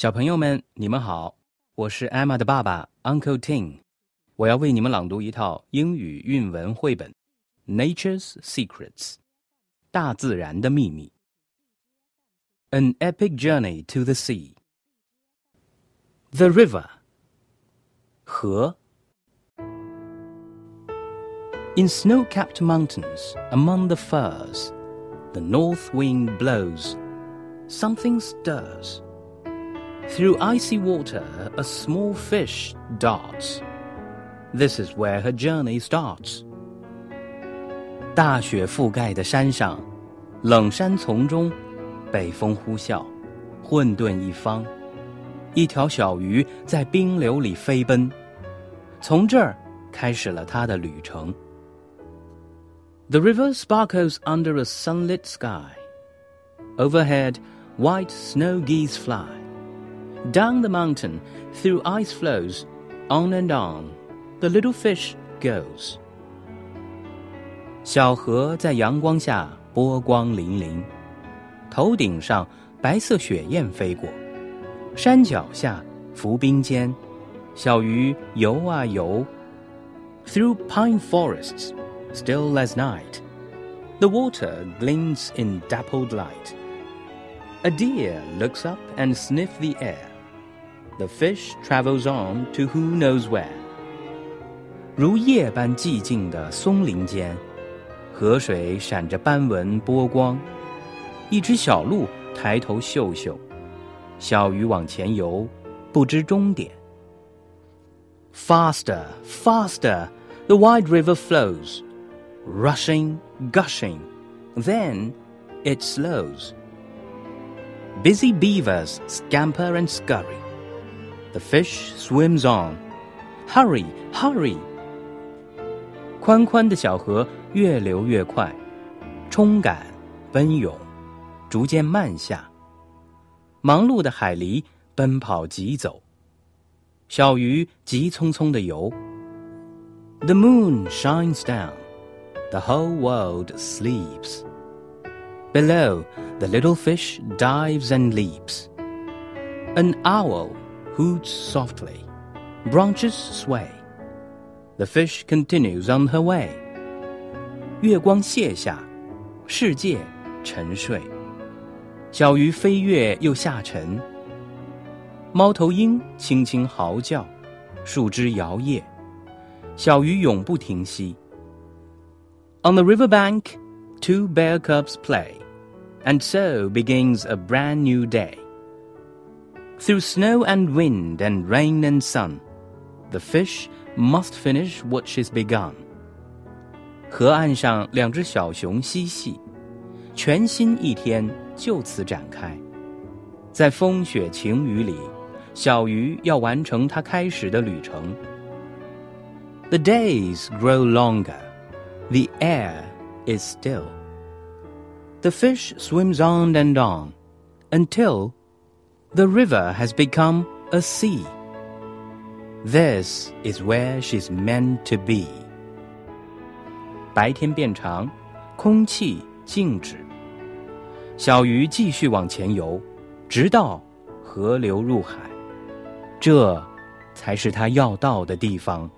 小朋友们，你们好，我是 Emma 的爸爸 Uncle Tim，我要为你们朗读一套英语韵文绘本《Nature's Secrets》大自然的秘密。An epic journey to the sea. The river. 河 In snow-capped mountains, among the firs, the north wind blows. Something stirs. Through icy water, a small fish darts. This is where her journey starts. 大雪覆盖的山上，冷杉丛中，北风呼啸，混沌一方。一条小鱼在冰流里飞奔，从这儿开始了它的旅程。The river sparkles under a sunlit sky. Overhead, white snow geese fly. Down the mountain, through ice floes, on and on, the little fish goes. 小河在阳光下波光粼粼，头顶上白色雪雁飞过，山脚下浮冰尖，小鱼游啊游。Through pine forests, still as night, the water glints in dappled light. A deer looks up and sniffs the air The fish travels on to who knows where. 如夜般寂静的松林间，河水闪着斑纹波光。一只小鹿抬头嗅嗅，小鱼往前游，不知终点。Faster, faster, the wide river flows rushing, gushing. Then it slows. Busy beavers scamper and scurry. The fish swims on. Hurry, hurry! 宽宽的小河越流越快，冲赶、奔涌，逐渐慢下。忙碌的海狸奔跑疾走，小鱼急匆匆地游。The moon shines down the whole world sleeps. Below, the little fish dives and leaps. An owl hoots softly, branches sway. The fish continues on her way. 月光卸下，世界沉睡，小鱼飞跃又下沉。猫头鹰轻轻嚎叫，树枝摇曳，小鱼永不停息。on the riverbank, two bear cubs play, and so begins a brand new day. Through snow and wind and rain and sun, the fish must finish what she's begun. 河岸上，两只小熊嬉戏，全新一天就此展开。在风雪晴雨里，小鱼要完成它开始的旅程。The days grow longer. The air is still. The fish swims on and on until the river has become a sea. This is where she's meant to be. 白天变长，空气静止，小鱼继续往前游，直到河流入海。这才是它要到的地方。